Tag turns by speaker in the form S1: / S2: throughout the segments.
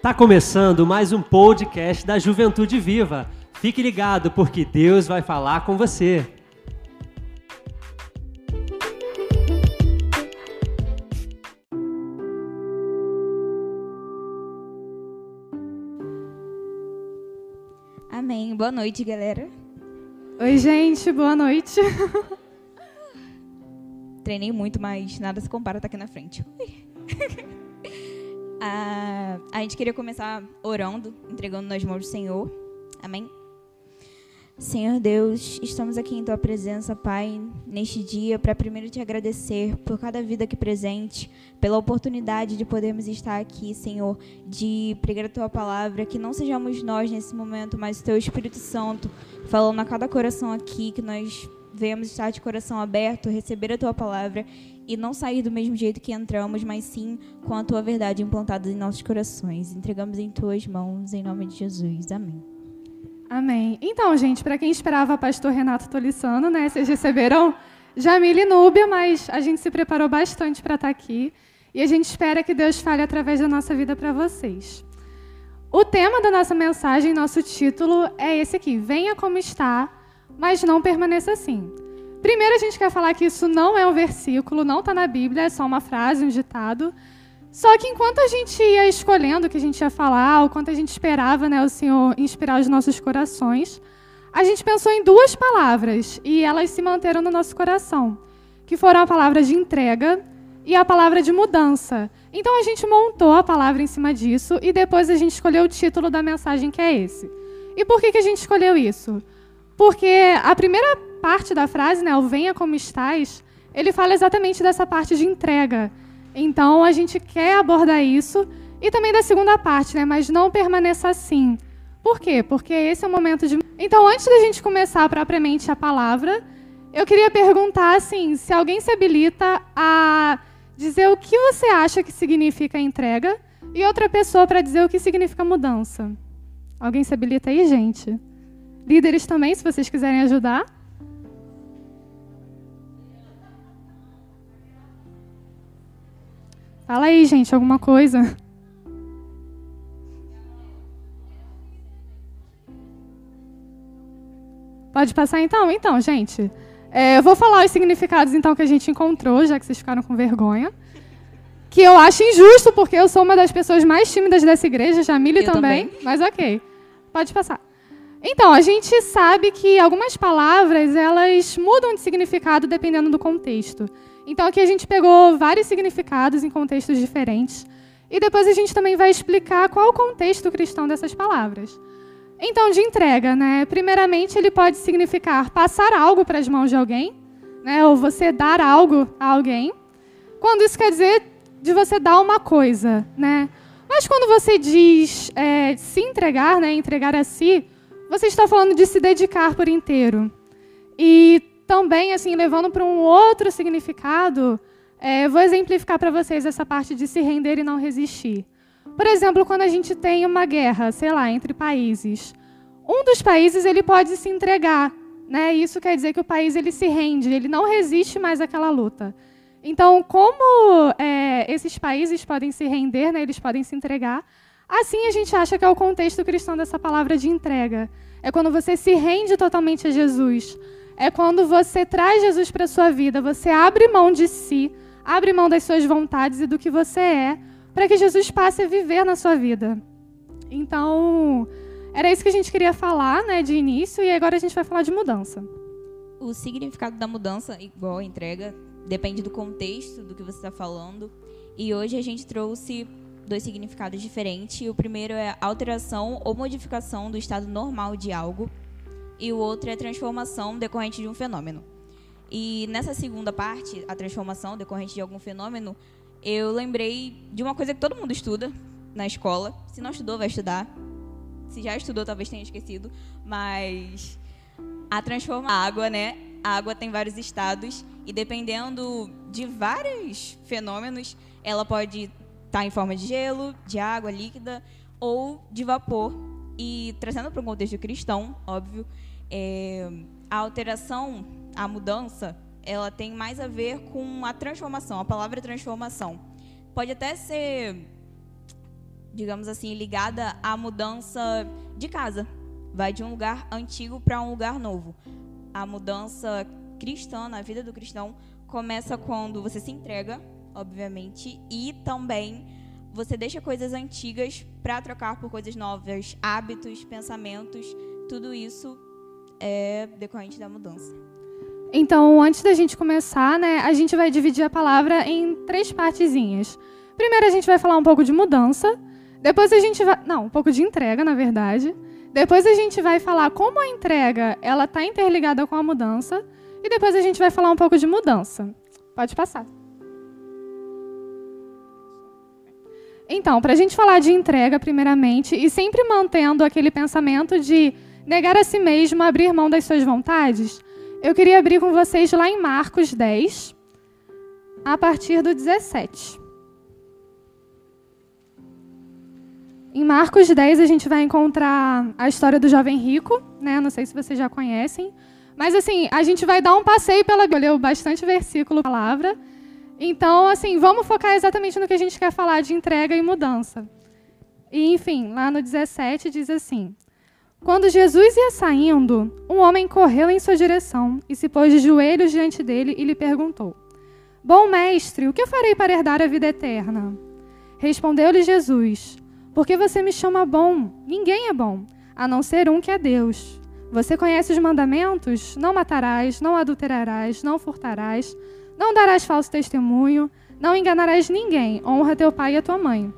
S1: Tá começando mais um podcast da Juventude Viva. Fique ligado porque Deus vai falar com você.
S2: Amém. Boa noite, galera.
S3: Oi, gente, boa noite.
S2: Treinei muito, mas nada se compara tá aqui na frente. ah, a gente queria começar orando, entregando nas mãos do Senhor. Amém? Senhor Deus, estamos aqui em tua presença, Pai, neste dia, para primeiro te agradecer por cada vida aqui presente, pela oportunidade de podermos estar aqui, Senhor, de pregar a tua palavra, que não sejamos nós nesse momento, mas o teu Espírito Santo falando a cada coração aqui, que nós venhamos estar de coração aberto, receber a tua palavra e não sair do mesmo jeito que entramos, mas sim com a tua verdade implantada em nossos corações. Entregamos em tuas mãos, em nome de Jesus. Amém.
S3: Amém. Então, gente, para quem esperava pastor Renato Tolissano, né? Vocês receberam Jamile e Núbia, mas a gente se preparou bastante para estar tá aqui e a gente espera que Deus fale através da nossa vida para vocês. O tema da nossa mensagem, nosso título é esse aqui: Venha como está, mas não permaneça assim. Primeiro, a gente quer falar que isso não é um versículo, não está na Bíblia, é só uma frase, um ditado. Só que enquanto a gente ia escolhendo o que a gente ia falar, o quanto a gente esperava né, o Senhor inspirar os nossos corações, a gente pensou em duas palavras e elas se manteram no nosso coração, que foram a palavra de entrega e a palavra de mudança. Então a gente montou a palavra em cima disso e depois a gente escolheu o título da mensagem que é esse. E por que, que a gente escolheu isso? Porque a primeira parte da frase, né, o venha como estás, ele fala exatamente dessa parte de entrega. Então a gente quer abordar isso e também da segunda parte, né? Mas não permaneça assim. Por quê? Porque esse é o momento de. Então, antes da gente começar propriamente a palavra, eu queria perguntar assim, se alguém se habilita a dizer o que você acha que significa entrega e outra pessoa para dizer o que significa mudança. Alguém se habilita aí, gente? Líderes também, se vocês quiserem ajudar. Fala aí, gente, alguma coisa. Pode passar então? Então, gente. É, eu vou falar os significados então que a gente encontrou, já que vocês ficaram com vergonha. Que eu acho injusto, porque eu sou uma das pessoas mais tímidas dessa igreja, Jamile também, também, mas ok. Pode passar. Então, a gente sabe que algumas palavras, elas mudam de significado dependendo do contexto. Então aqui a gente pegou vários significados em contextos diferentes. E depois a gente também vai explicar qual o contexto cristão dessas palavras. Então, de entrega, né? Primeiramente, ele pode significar passar algo para as mãos de alguém, né? Ou você dar algo a alguém. Quando isso quer dizer de você dar uma coisa, né? Mas quando você diz é, se entregar, né? Entregar a si, você está falando de se dedicar por inteiro. E também, assim, levando para um outro significado, é, vou exemplificar para vocês essa parte de se render e não resistir. Por exemplo, quando a gente tem uma guerra, sei lá, entre países, um dos países ele pode se entregar, né? Isso quer dizer que o país ele se rende, ele não resiste mais àquela luta. Então, como é, esses países podem se render, né? Eles podem se entregar. Assim, a gente acha que é o contexto cristão dessa palavra de entrega. É quando você se rende totalmente a Jesus é quando você traz Jesus para a sua vida, você abre mão de si, abre mão das suas vontades e do que você é, para que Jesus passe a viver na sua vida. Então, era isso que a gente queria falar, né, de início, e agora a gente vai falar de mudança.
S2: O significado da mudança, igual a entrega, depende do contexto do que você está falando. E hoje a gente trouxe dois significados diferentes. O primeiro é alteração ou modificação do estado normal de algo e o outro é transformação decorrente de um fenômeno. E nessa segunda parte, a transformação decorrente de algum fenômeno, eu lembrei de uma coisa que todo mundo estuda na escola. Se não estudou, vai estudar. Se já estudou, talvez tenha esquecido. Mas a transforma a água, né? A água tem vários estados e dependendo de vários fenômenos, ela pode tá em forma de gelo, de água líquida ou de vapor. E trazendo para um contexto cristão, óbvio, é, a alteração, a mudança, ela tem mais a ver com a transformação, a palavra transformação. Pode até ser digamos assim, ligada à mudança de casa. Vai de um lugar antigo para um lugar novo. A mudança cristã, na vida do cristão, começa quando você se entrega, obviamente, e também você deixa coisas antigas para trocar por coisas novas, hábitos, pensamentos, tudo isso é decorrente da mudança.
S3: Então, antes da gente começar, né, a gente vai dividir a palavra em três partezinhas. Primeiro a gente vai falar um pouco de mudança, depois a gente vai, não, um pouco de entrega, na verdade. Depois a gente vai falar como a entrega ela está interligada com a mudança e depois a gente vai falar um pouco de mudança. Pode passar. Então, para a gente falar de entrega, primeiramente, e sempre mantendo aquele pensamento de negar a si mesmo, abrir mão das suas vontades, eu queria abrir com vocês lá em Marcos 10, a partir do 17. Em Marcos 10, a gente vai encontrar a história do jovem rico, né? Não sei se vocês já conhecem. Mas, assim, a gente vai dar um passeio pela Bíblia, leu bastante versículo, palavra. Então, assim, vamos focar exatamente no que a gente quer falar de entrega e mudança. E, enfim, lá no 17 diz assim: Quando Jesus ia saindo, um homem correu em sua direção e se pôs de joelhos diante dele e lhe perguntou: Bom mestre, o que farei para herdar a vida eterna? Respondeu-lhe Jesus: Porque você me chama bom? Ninguém é bom, a não ser um que é Deus. Você conhece os mandamentos? Não matarás, não adulterarás, não furtarás, não darás falso testemunho, não enganarás ninguém, honra teu pai e a tua mãe.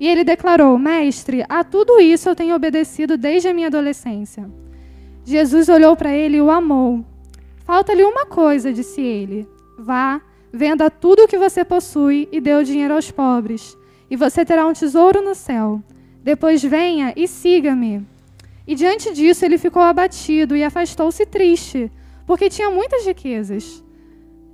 S3: E ele declarou: Mestre, a tudo isso eu tenho obedecido desde a minha adolescência. Jesus olhou para ele e o amou. Falta-lhe uma coisa, disse ele. Vá, venda tudo o que você possui e dê o dinheiro aos pobres, e você terá um tesouro no céu. Depois venha e siga-me. E diante disso ele ficou abatido e afastou-se triste, porque tinha muitas riquezas.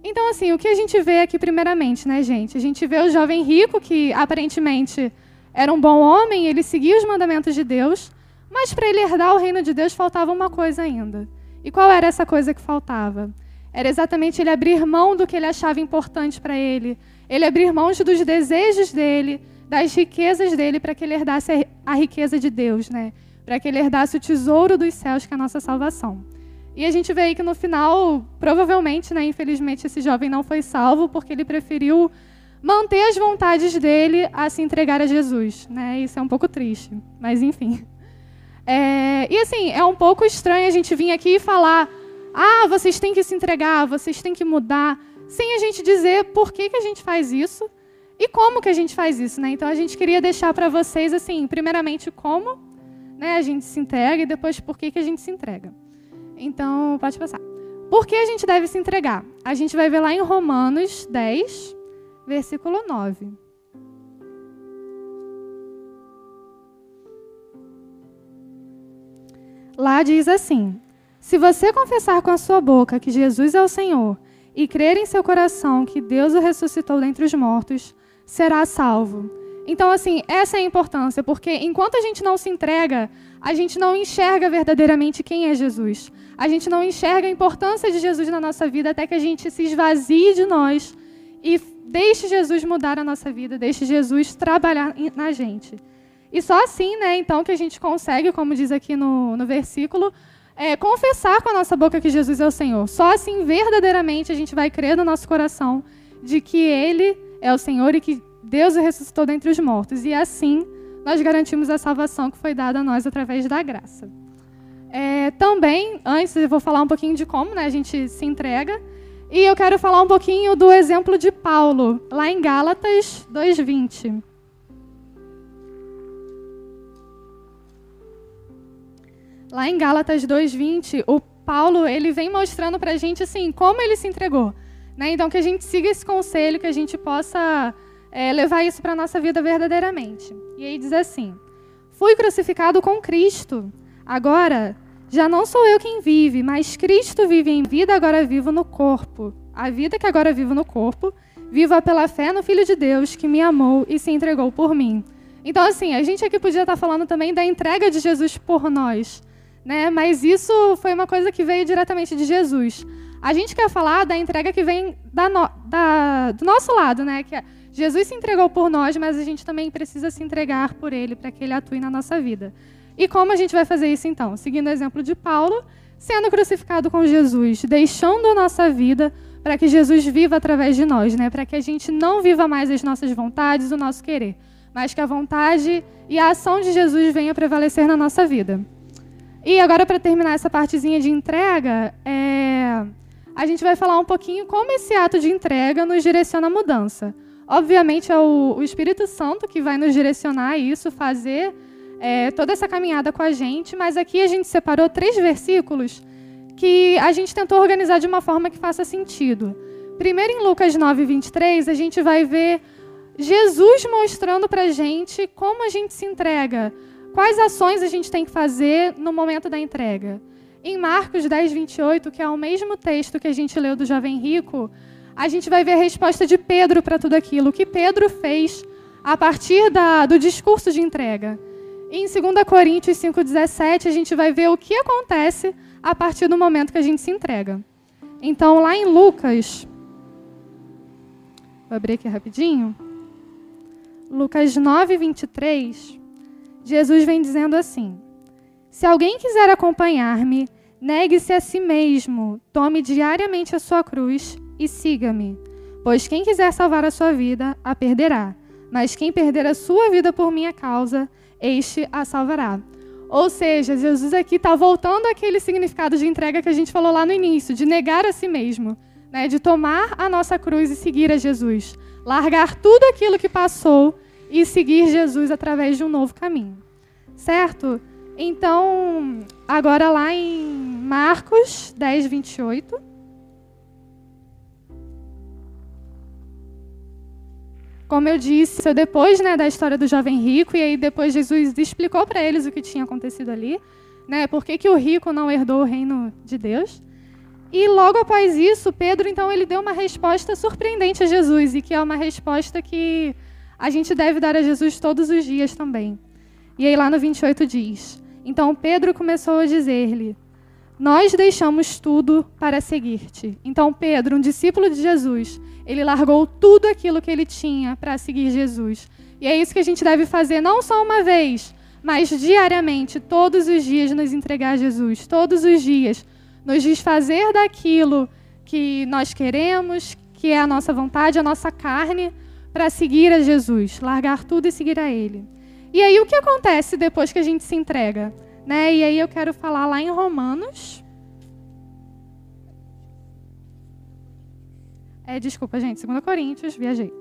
S3: Então, assim, o que a gente vê aqui primeiramente, né, gente? A gente vê o jovem rico, que aparentemente era um bom homem, ele seguia os mandamentos de Deus, mas para ele herdar o reino de Deus faltava uma coisa ainda. E qual era essa coisa que faltava? Era exatamente ele abrir mão do que ele achava importante para ele, ele abrir mão dos desejos dele, das riquezas dele, para que ele herdasse a riqueza de Deus, né? para que ele herdasse o tesouro dos céus, que é a nossa salvação. E a gente vê aí que no final, provavelmente, né, infelizmente, esse jovem não foi salvo porque ele preferiu manter as vontades dele a se entregar a Jesus. Né? Isso é um pouco triste, mas enfim. É, e assim, é um pouco estranho a gente vir aqui e falar: ah, vocês têm que se entregar, vocês têm que mudar, sem a gente dizer por que, que a gente faz isso e como que a gente faz isso. Né? Então a gente queria deixar para vocês, assim, primeiramente, como né, a gente se entrega e depois por que, que a gente se entrega. Então, pode passar. Por que a gente deve se entregar? A gente vai ver lá em Romanos 10, versículo 9. Lá diz assim: Se você confessar com a sua boca que Jesus é o Senhor e crer em seu coração que Deus o ressuscitou dentre os mortos, será salvo. Então, assim, essa é a importância, porque enquanto a gente não se entrega, a gente não enxerga verdadeiramente quem é Jesus. A gente não enxerga a importância de Jesus na nossa vida até que a gente se esvazie de nós e deixe Jesus mudar a nossa vida, deixe Jesus trabalhar na gente. E só assim, né, então, que a gente consegue, como diz aqui no, no versículo, é, confessar com a nossa boca que Jesus é o Senhor. Só assim, verdadeiramente, a gente vai crer no nosso coração de que Ele é o Senhor e que Deus o ressuscitou dentre os mortos. E assim nós garantimos a salvação que foi dada a nós através da graça. É, também, antes eu vou falar um pouquinho de como né, a gente se entrega. E eu quero falar um pouquinho do exemplo de Paulo, lá em Gálatas 2,20. Lá em Gálatas 2,20, o Paulo ele vem mostrando para a gente assim, como ele se entregou. Né? Então, que a gente siga esse conselho, que a gente possa é, levar isso para a nossa vida verdadeiramente. E aí diz assim: Fui crucificado com Cristo. Agora, já não sou eu quem vive, mas Cristo vive em vida, agora vivo no corpo. A vida que agora vivo no corpo, viva pela fé no Filho de Deus que me amou e se entregou por mim. Então, assim, a gente aqui podia estar falando também da entrega de Jesus por nós, né? Mas isso foi uma coisa que veio diretamente de Jesus. A gente quer falar da entrega que vem da no, da, do nosso lado, né? Que é Jesus se entregou por nós, mas a gente também precisa se entregar por Ele para que Ele atue na nossa vida. E como a gente vai fazer isso então? Seguindo o exemplo de Paulo, sendo crucificado com Jesus, deixando a nossa vida para que Jesus viva através de nós, né? Para que a gente não viva mais as nossas vontades, o nosso querer, mas que a vontade e a ação de Jesus venha prevalecer na nossa vida. E agora, para terminar essa partezinha de entrega, é... a gente vai falar um pouquinho como esse ato de entrega nos direciona a mudança. Obviamente, é o, o Espírito Santo que vai nos direcionar a isso, fazer é, toda essa caminhada com a gente, mas aqui a gente separou três versículos que a gente tentou organizar de uma forma que faça sentido. Primeiro, em Lucas 9, 23, a gente vai ver Jesus mostrando para a gente como a gente se entrega, quais ações a gente tem que fazer no momento da entrega. Em Marcos 10, 28, que é o mesmo texto que a gente leu do jovem rico, a gente vai ver a resposta de Pedro para tudo aquilo, o que Pedro fez a partir da, do discurso de entrega. E em 2 Coríntios 5,17, a gente vai ver o que acontece a partir do momento que a gente se entrega. Então, lá em Lucas, vou abrir aqui rapidinho. Lucas 9, 23, Jesus vem dizendo assim: Se alguém quiser acompanhar-me, negue-se a si mesmo, tome diariamente a sua cruz e siga-me. Pois quem quiser salvar a sua vida, a perderá. Mas quem perder a sua vida por minha causa, este a salvará. Ou seja, Jesus aqui está voltando àquele significado de entrega que a gente falou lá no início, de negar a si mesmo, né? de tomar a nossa cruz e seguir a Jesus. Largar tudo aquilo que passou e seguir Jesus através de um novo caminho. Certo? Então, agora lá em Marcos 10, 28. Como eu disse, depois né, da história do jovem rico, e aí depois Jesus explicou para eles o que tinha acontecido ali, né, por que, que o rico não herdou o reino de Deus. E logo após isso, Pedro, então, ele deu uma resposta surpreendente a Jesus, e que é uma resposta que a gente deve dar a Jesus todos os dias também. E aí lá no 28 diz: Então Pedro começou a dizer-lhe: Nós deixamos tudo para seguir-te. Então Pedro, um discípulo de Jesus, ele largou tudo aquilo que ele tinha para seguir Jesus. E é isso que a gente deve fazer, não só uma vez, mas diariamente, todos os dias, nos entregar a Jesus. Todos os dias, nos desfazer daquilo que nós queremos, que é a nossa vontade, a nossa carne, para seguir a Jesus, largar tudo e seguir a Ele. E aí, o que acontece depois que a gente se entrega? Né? E aí, eu quero falar lá em Romanos É, desculpa, gente. 2 Coríntios, viajei.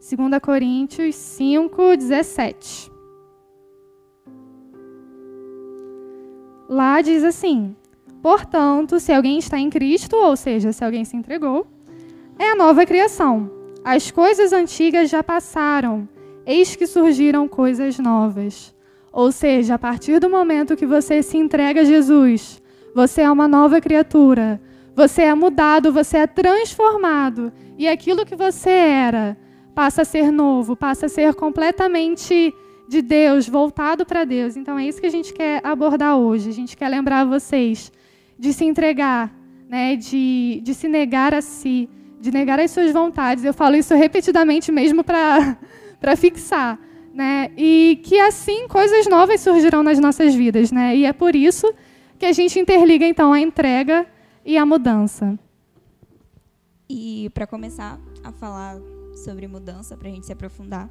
S3: 2 Coríntios 5, 17. Lá diz assim: Portanto, se alguém está em Cristo, ou seja, se alguém se entregou, é a nova criação. As coisas antigas já passaram, eis que surgiram coisas novas. Ou seja, a partir do momento que você se entrega a Jesus, você é uma nova criatura. Você é mudado, você é transformado. E aquilo que você era passa a ser novo, passa a ser completamente de Deus, voltado para Deus. Então é isso que a gente quer abordar hoje. A gente quer lembrar vocês de se entregar, né, de, de se negar a si, de negar as suas vontades. Eu falo isso repetidamente mesmo para fixar. Né? E que assim coisas novas surgirão nas nossas vidas. Né? E é por isso que a gente interliga então a entrega e a mudança.
S2: E para começar a falar sobre mudança, para a gente se aprofundar,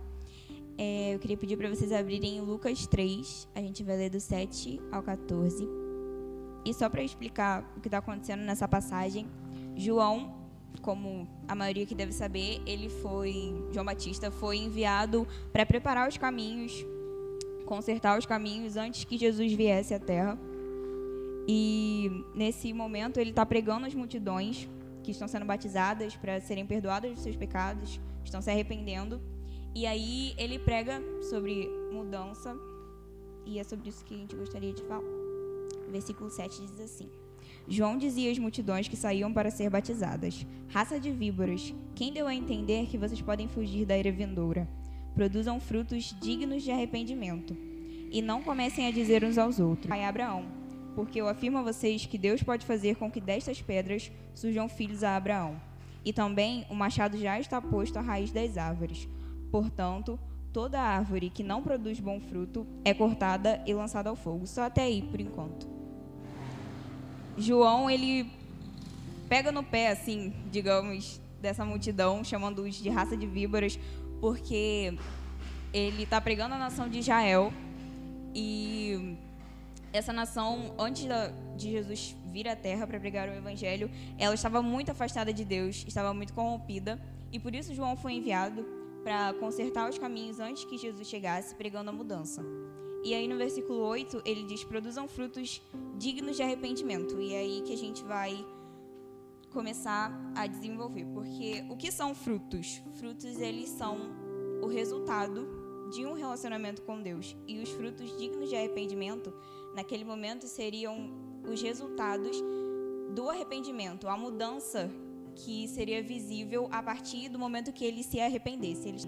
S2: é, eu queria pedir para vocês abrirem Lucas 3, a gente vai ler do 7 ao 14. E só para explicar o que está acontecendo nessa passagem, João, como a maioria que deve saber, ele foi, João Batista, foi enviado para preparar os caminhos, consertar os caminhos antes que Jesus viesse à Terra. E nesse momento ele está pregando as multidões que estão sendo batizadas para serem perdoadas dos seus pecados, estão se arrependendo. E aí ele prega sobre mudança, e é sobre isso que a gente gostaria de falar. Versículo 7 diz assim: João dizia às multidões que saíam para ser batizadas: Raça de víboras, quem deu a entender que vocês podem fugir da ira vindoura? Produzam frutos dignos de arrependimento. E não comecem a dizer uns aos outros: Pai Abraão porque eu afirmo a vocês que Deus pode fazer com que destas pedras surjam filhos a Abraão. E também o machado já está posto à raiz das árvores. Portanto, toda árvore que não produz bom fruto é cortada e lançada ao fogo. Só até aí, por enquanto. João, ele pega no pé, assim, digamos, dessa multidão, chamando-os de raça de víboras, porque ele está pregando a nação de Israel e essa nação, antes de Jesus vir à Terra para pregar o Evangelho, ela estava muito afastada de Deus, estava muito corrompida, e por isso João foi enviado para consertar os caminhos antes que Jesus chegasse, pregando a mudança. E aí no versículo 8, ele diz: produzam frutos dignos de arrependimento. E é aí que a gente vai começar a desenvolver. Porque o que são frutos? Frutos, eles são o resultado de um relacionamento com Deus. E os frutos dignos de arrependimento, naquele momento, seriam os resultados do arrependimento, a mudança que seria visível a partir do momento que ele se arrependesse. Eles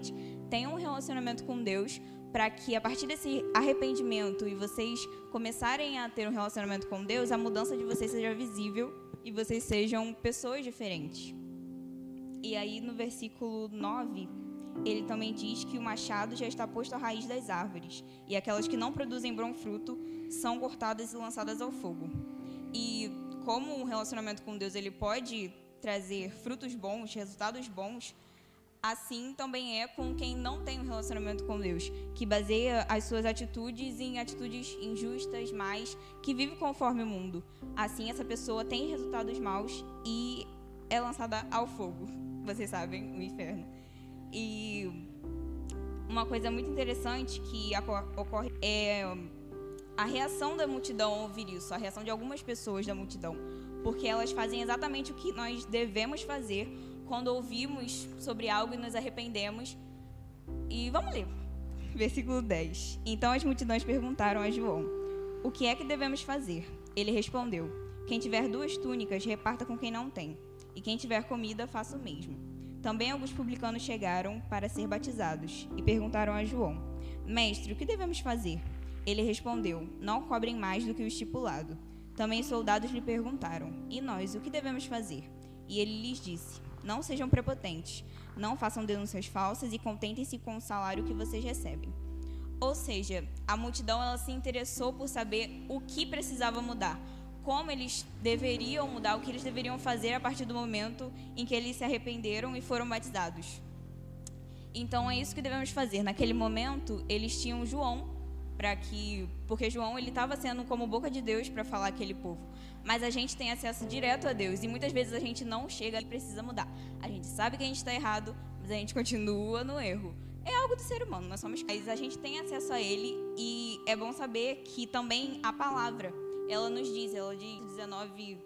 S2: têm um relacionamento com Deus para que a partir desse arrependimento e vocês começarem a ter um relacionamento com Deus, a mudança de vocês seja visível e vocês sejam pessoas diferentes. E aí no versículo 9, ele também diz que o machado já está posto à raiz das árvores, e aquelas que não produzem bom fruto são cortadas e lançadas ao fogo. E como um relacionamento com Deus ele pode trazer frutos bons, resultados bons, assim também é com quem não tem um relacionamento com Deus, que baseia as suas atitudes em atitudes injustas, mas que vive conforme o mundo. Assim, essa pessoa tem resultados maus e é lançada ao fogo. Vocês sabem, o inferno. E uma coisa muito interessante que ocorre é a reação da multidão ao ouvir isso, a reação de algumas pessoas da multidão, porque elas fazem exatamente o que nós devemos fazer quando ouvimos sobre algo e nos arrependemos. E vamos ler. Versículo 10. Então as multidões perguntaram a João: O que é que devemos fazer? Ele respondeu: Quem tiver duas túnicas, reparta com quem não tem, e quem tiver comida, faça o mesmo. Também alguns publicanos chegaram para ser batizados e perguntaram a João: Mestre, o que devemos fazer? Ele respondeu: Não cobrem mais do que o estipulado. Também soldados lhe perguntaram: E nós, o que devemos fazer? E ele lhes disse: Não sejam prepotentes, não façam denúncias falsas e contentem-se com o salário que vocês recebem. Ou seja, a multidão ela se interessou por saber o que precisava mudar, como eles deveriam mudar, o que eles deveriam fazer a partir do momento em que eles se arrependeram e foram batizados. Então é isso que devemos fazer. Naquele momento, eles tinham João para que, porque João ele estava sendo como boca de Deus para falar aquele povo. Mas a gente tem acesso direto a Deus e muitas vezes a gente não chega e precisa mudar. A gente sabe que a gente está errado, mas a gente continua no erro. É algo do ser humano, nós somos. Mas a gente tem acesso a Ele e é bom saber que também a palavra ela nos diz, ela diz 19,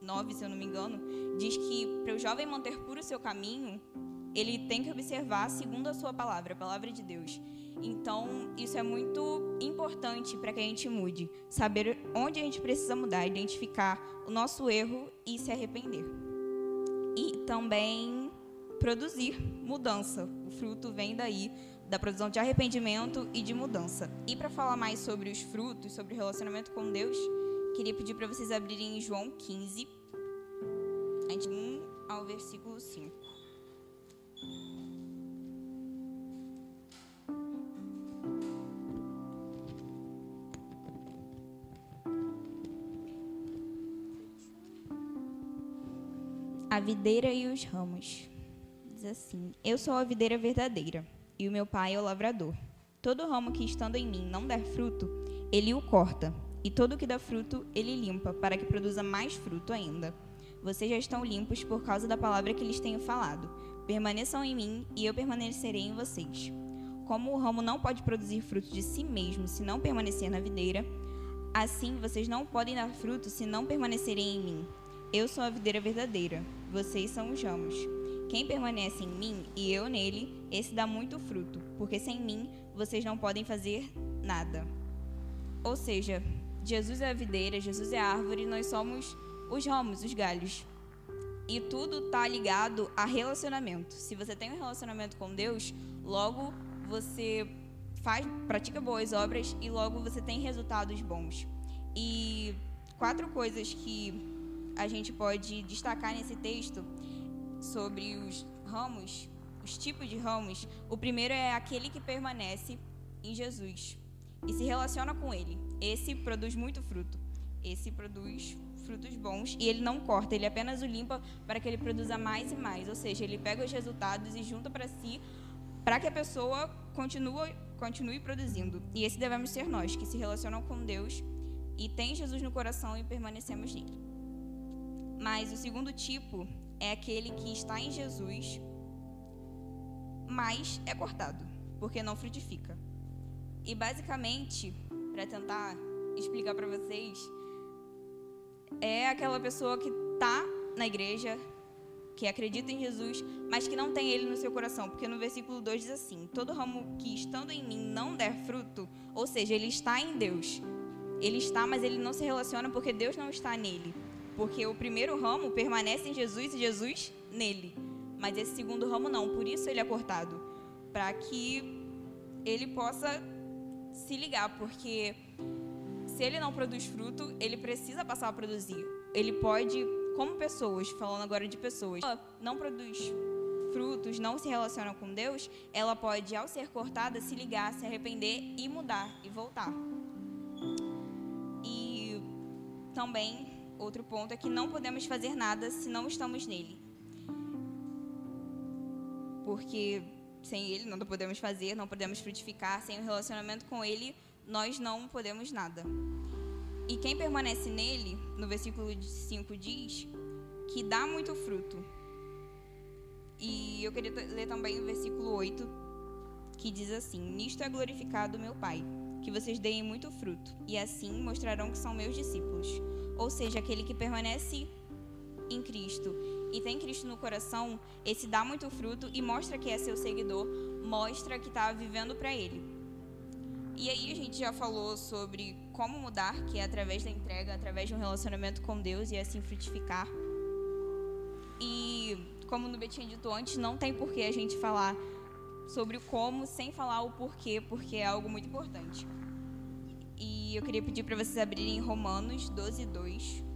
S2: 9, se eu não me engano, diz que para o jovem manter puro o seu caminho, ele tem que observar segundo a sua palavra, a palavra de Deus. Então, isso é muito importante para que a gente mude, saber onde a gente precisa mudar, identificar o nosso erro e se arrepender. E também produzir mudança. O fruto vem daí da produção de arrependimento e de mudança. E para falar mais sobre os frutos, sobre o relacionamento com Deus, Queria pedir para vocês abrirem em João 15, de 1 ao versículo 5. A videira e os ramos. Diz assim: Eu sou a videira verdadeira, e o meu pai é o lavrador. Todo ramo que estando em mim não der fruto, ele o corta e todo o que dá fruto, ele limpa, para que produza mais fruto ainda. Vocês já estão limpos por causa da palavra que lhes tenho falado. Permaneçam em mim, e eu permanecerei em vocês. Como o ramo não pode produzir fruto de si mesmo se não permanecer na videira, assim vocês não podem dar fruto se não permanecerem em mim. Eu sou a videira verdadeira, vocês são os ramos. Quem permanece em mim e eu nele, esse dá muito fruto, porque sem mim vocês não podem fazer nada. Ou seja, Jesus é a videira, Jesus é a árvore, nós somos os ramos, os galhos. E tudo está ligado a relacionamento. Se você tem um relacionamento com Deus, logo você faz, pratica boas obras e logo você tem resultados bons. E quatro coisas que a gente pode destacar nesse texto sobre os ramos, os tipos de ramos, o primeiro é aquele que permanece em Jesus e se relaciona com ele. Esse produz muito fruto. Esse produz frutos bons e ele não corta, ele apenas o limpa para que ele produza mais e mais. Ou seja, ele pega os resultados e junta para si para que a pessoa continue, continue produzindo. E esse devemos ser nós, que se relacionam com Deus e tem Jesus no coração e permanecemos nele. Mas o segundo tipo é aquele que está em Jesus, mas é cortado, porque não frutifica. E basicamente, para tentar explicar para vocês, é aquela pessoa que está na igreja, que acredita em Jesus, mas que não tem ele no seu coração, porque no versículo 2 diz assim: Todo ramo que estando em mim não der fruto, ou seja, ele está em Deus. Ele está, mas ele não se relaciona porque Deus não está nele. Porque o primeiro ramo permanece em Jesus e Jesus nele. Mas esse segundo ramo não, por isso ele é cortado. Para que ele possa se ligar, porque se ele não produz fruto, ele precisa passar a produzir. Ele pode, como pessoas, falando agora de pessoas, não produz frutos, não se relaciona com Deus, ela pode, ao ser cortada, se ligar, se arrepender e mudar e voltar. E também outro ponto é que não podemos fazer nada se não estamos nele. Porque sem ele não podemos fazer, não podemos frutificar, sem o relacionamento com ele, nós não podemos nada. E quem permanece nele, no versículo 5 diz que dá muito fruto. E eu queria ler também o versículo 8, que diz assim: Nisto é glorificado meu Pai, que vocês deem muito fruto, e assim mostrarão que são meus discípulos ou seja, aquele que permanece em Cristo e tem Cristo no coração, esse dá muito fruto e mostra que é seu seguidor, mostra que está vivendo para Ele. E aí a gente já falou sobre como mudar, que é através da entrega, através de um relacionamento com Deus e assim frutificar. E como no tinha dito antes, não tem porquê a gente falar sobre o como sem falar o porquê, porque é algo muito importante. E eu queria pedir para vocês abrirem Romanos 12, 2.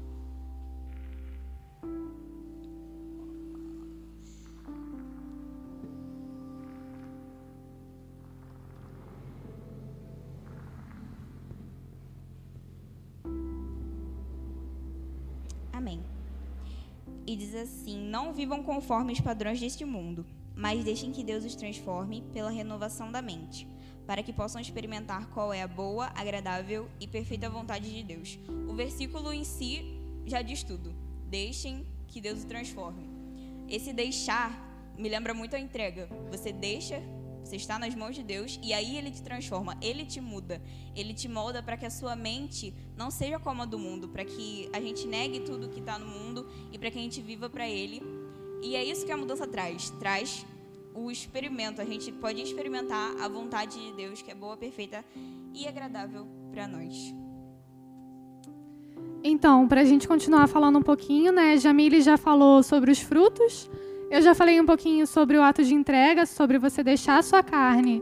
S2: Vivam conforme os padrões deste mundo, mas deixem que Deus os transforme pela renovação da mente para que possam experimentar qual é a boa, agradável e perfeita vontade de Deus. O versículo em si já diz tudo. Deixem que Deus o transforme. Esse deixar me lembra muito a entrega. Você deixa, você está nas mãos de Deus e aí ele te transforma, ele te muda, ele te molda para que a sua mente não seja como a do mundo, para que a gente negue tudo que está no mundo e para que a gente viva para ele. E é isso que a mudança traz. Traz o experimento. A gente pode experimentar a vontade de Deus, que é boa, perfeita e agradável para nós.
S3: Então, para a gente continuar falando um pouquinho, né? Jamile já falou sobre os frutos. Eu já falei um pouquinho sobre o ato de entrega, sobre você deixar a sua carne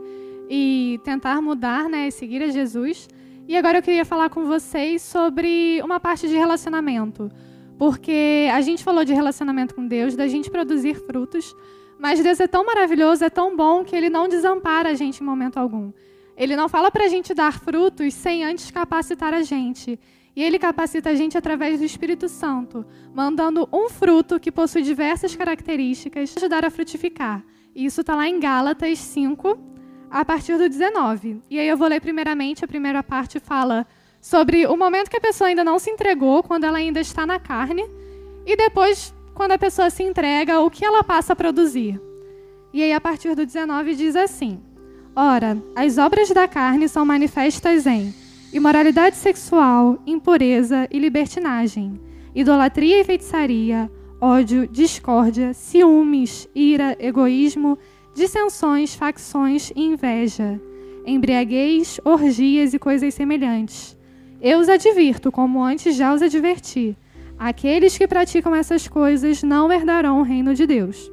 S3: e tentar mudar, né? E seguir a Jesus. E agora eu queria falar com vocês sobre uma parte de relacionamento. Porque a gente falou de relacionamento com Deus, da gente produzir frutos, mas Deus é tão maravilhoso, é tão bom, que Ele não desampara a gente em momento algum. Ele não fala para a gente dar frutos sem antes capacitar a gente. E Ele capacita a gente através do Espírito Santo, mandando um fruto que possui diversas características ajudar a frutificar. E isso está lá em Gálatas 5, a partir do 19. E aí eu vou ler primeiramente, a primeira parte fala sobre o momento que a pessoa ainda não se entregou, quando ela ainda está na carne, e depois quando a pessoa se entrega, o que ela passa a produzir. E aí, a partir do 19, diz assim: Ora, as obras da carne são manifestas em imoralidade sexual, impureza e libertinagem, idolatria e feitiçaria, ódio, discórdia, ciúmes, ira, egoísmo, dissensões, facções e inveja, embriaguez, orgias e coisas semelhantes. Eu os advirto, como antes já os adverti Aqueles que praticam essas coisas não herdarão o reino de Deus.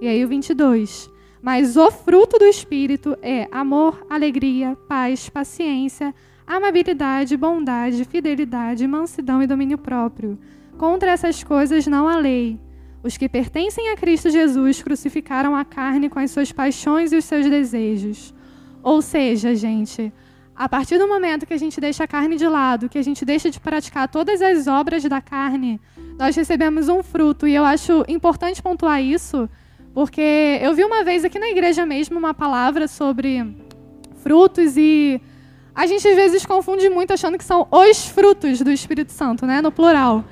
S3: E aí o 22. Mas o fruto do Espírito é amor, alegria, paz, paciência, amabilidade, bondade, fidelidade, mansidão e domínio próprio. Contra essas coisas não há lei. Os que pertencem a Cristo Jesus crucificaram a carne com as suas paixões e os seus desejos. Ou seja, gente, a partir do momento que a gente deixa a carne de lado, que a gente deixa de praticar todas as obras da carne, nós recebemos um fruto. E eu acho importante pontuar isso, porque eu vi uma vez aqui na igreja mesmo uma palavra sobre frutos e a gente às vezes confunde muito achando que são os frutos do Espírito Santo, né, no plural.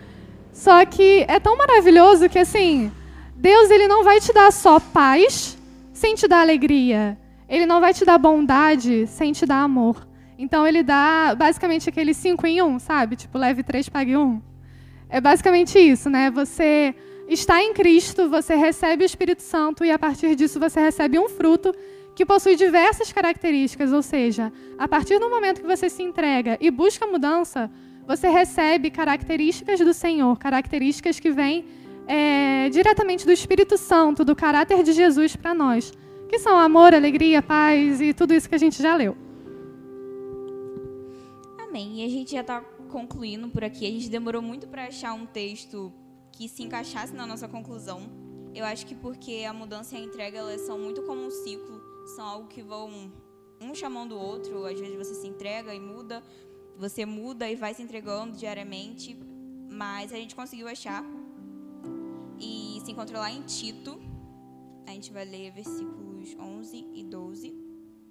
S3: Só que é tão maravilhoso que assim, Deus ele não vai te dar só paz sem te dar alegria. Ele não vai te dar bondade sem te dar amor. Então ele dá basicamente aquele 5 em 1, um, sabe? Tipo, leve 3, pague 1. Um. É basicamente isso, né? Você está em Cristo, você recebe o Espírito Santo e a partir disso você recebe um fruto que possui diversas características, ou seja, a partir do momento que você se entrega e busca mudança, você recebe características do Senhor, características que vêm é, diretamente do Espírito Santo, do caráter de Jesus para nós, que são amor, alegria, paz e tudo isso que a gente já leu.
S2: E a gente já está concluindo por aqui. A gente demorou muito para achar um texto que se encaixasse na nossa conclusão. Eu acho que porque a mudança e a entrega elas são muito como um ciclo, são algo que vão um chamando o outro. Às vezes você se entrega e muda, você muda e vai se entregando diariamente, mas a gente conseguiu achar e se encontra lá em Tito. A gente vai ler versículos 11 e 12.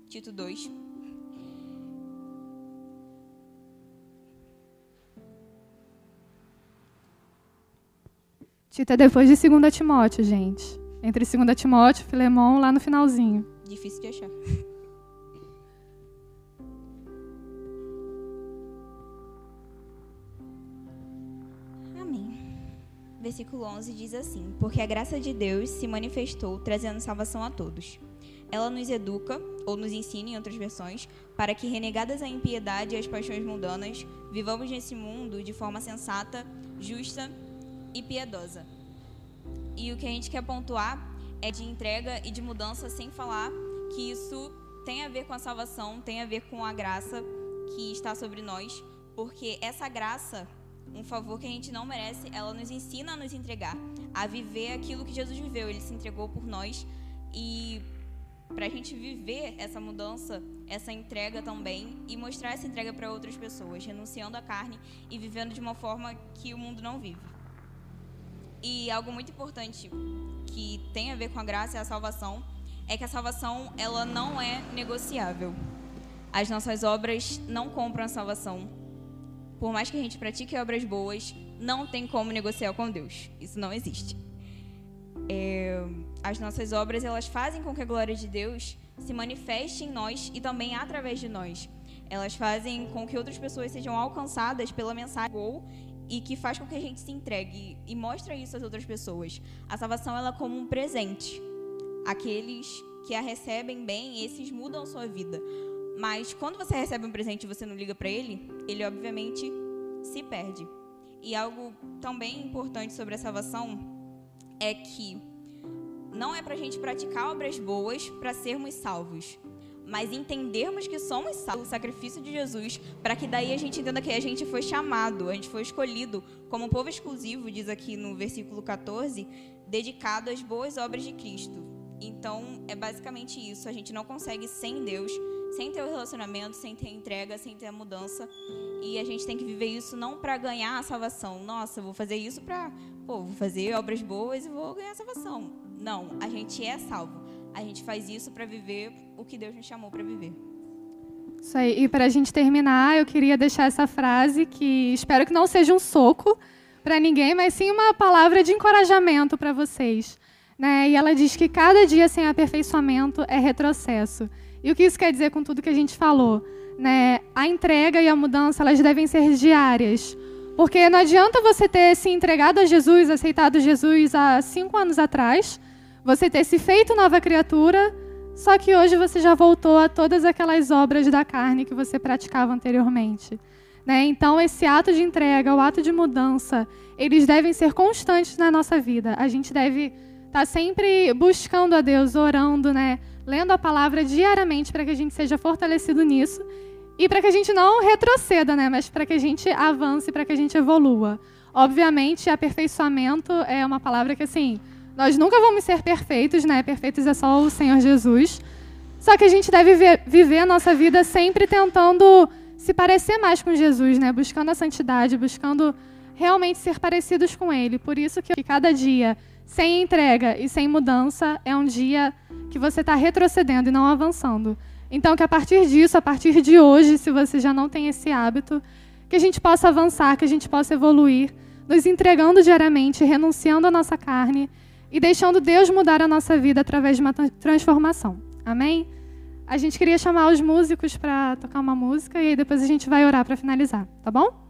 S2: Tito 2.
S3: Tito é depois de 2 Timóteo, gente. Entre 2 Timóteo e Filemão, lá no finalzinho.
S2: Difícil de achar. versículo 11 diz assim: Porque a graça de Deus se manifestou trazendo salvação a todos. Ela nos educa, ou nos ensina em outras versões, para que, renegadas a impiedade e as paixões mundanas, vivamos nesse mundo de forma sensata, justa e piedosa. E o que a gente quer pontuar é de entrega e de mudança, sem falar que isso tem a ver com a salvação, tem a ver com a graça que está sobre nós, porque essa graça um favor que a gente não merece, ela nos ensina a nos entregar, a viver aquilo que Jesus viveu. Ele se entregou por nós e para a gente viver essa mudança, essa entrega também e mostrar essa entrega para outras pessoas, renunciando à carne e vivendo de uma forma que o mundo não vive. E algo muito importante que tem a ver com a graça e a salvação é que a salvação ela não é negociável. As nossas obras não compram a salvação por mais que a gente pratique obras boas, não tem como negociar com Deus. Isso não existe. É, as nossas obras elas fazem com que a glória de Deus se manifeste em nós e também através de nós. Elas fazem com que outras pessoas sejam alcançadas pela mensagem e que faz com que a gente se entregue e mostra isso às outras pessoas. A salvação ela é como um presente. Aqueles que a recebem bem, esses mudam sua vida. Mas quando você recebe um presente e você não liga para ele, ele obviamente se perde. E algo também importante sobre a salvação é que não é para a gente praticar obras boas para sermos salvos, mas entendermos que somos salvos, o sacrifício de Jesus, para que daí a gente entenda que a gente foi chamado, a gente foi escolhido como povo exclusivo, diz aqui no versículo 14, dedicado às boas obras de Cristo. Então, é basicamente isso. A gente não consegue sem Deus sem ter o relacionamento, sem ter a entrega, sem ter a mudança. E a gente tem que viver isso não para ganhar a salvação. Nossa, vou fazer isso para, pô, vou fazer obras boas e vou ganhar a salvação. Não, a gente é salvo. A gente faz isso para viver o que Deus nos chamou para viver.
S3: Isso aí. E para a gente terminar, eu queria deixar essa frase que espero que não seja um soco para ninguém, mas sim uma palavra de encorajamento para vocês. Né? E ela diz que cada dia sem aperfeiçoamento é retrocesso. E o que isso quer dizer com tudo que a gente falou? Né? A entrega e a mudança elas devem ser diárias. Porque não adianta você ter se entregado a Jesus, aceitado Jesus há cinco anos atrás, você ter se feito nova criatura, só que hoje você já voltou a todas aquelas obras da carne que você praticava anteriormente. Né? Então, esse ato de entrega, o ato de mudança, eles devem ser constantes na nossa vida. A gente deve estar sempre buscando a Deus, orando, né? lendo a palavra diariamente para que a gente seja fortalecido nisso e para que a gente não retroceda, né, mas para que a gente avance, para que a gente evolua. Obviamente, aperfeiçoamento é uma palavra que, assim, nós nunca vamos ser perfeitos, né? Perfeitos é só o Senhor Jesus. Só que a gente deve viver, viver a nossa vida sempre tentando se parecer mais com Jesus, né? Buscando a santidade, buscando realmente ser parecidos com Ele. Por isso que cada dia sem entrega e sem mudança é um dia que você está retrocedendo e não avançando. Então, que a partir disso, a partir de hoje, se você já não tem esse hábito, que a gente possa avançar, que a gente possa evoluir, nos entregando diariamente, renunciando à nossa carne e deixando Deus mudar a nossa vida através de uma transformação. Amém? A gente queria chamar os músicos para tocar uma música e aí depois a gente vai orar para finalizar, tá bom?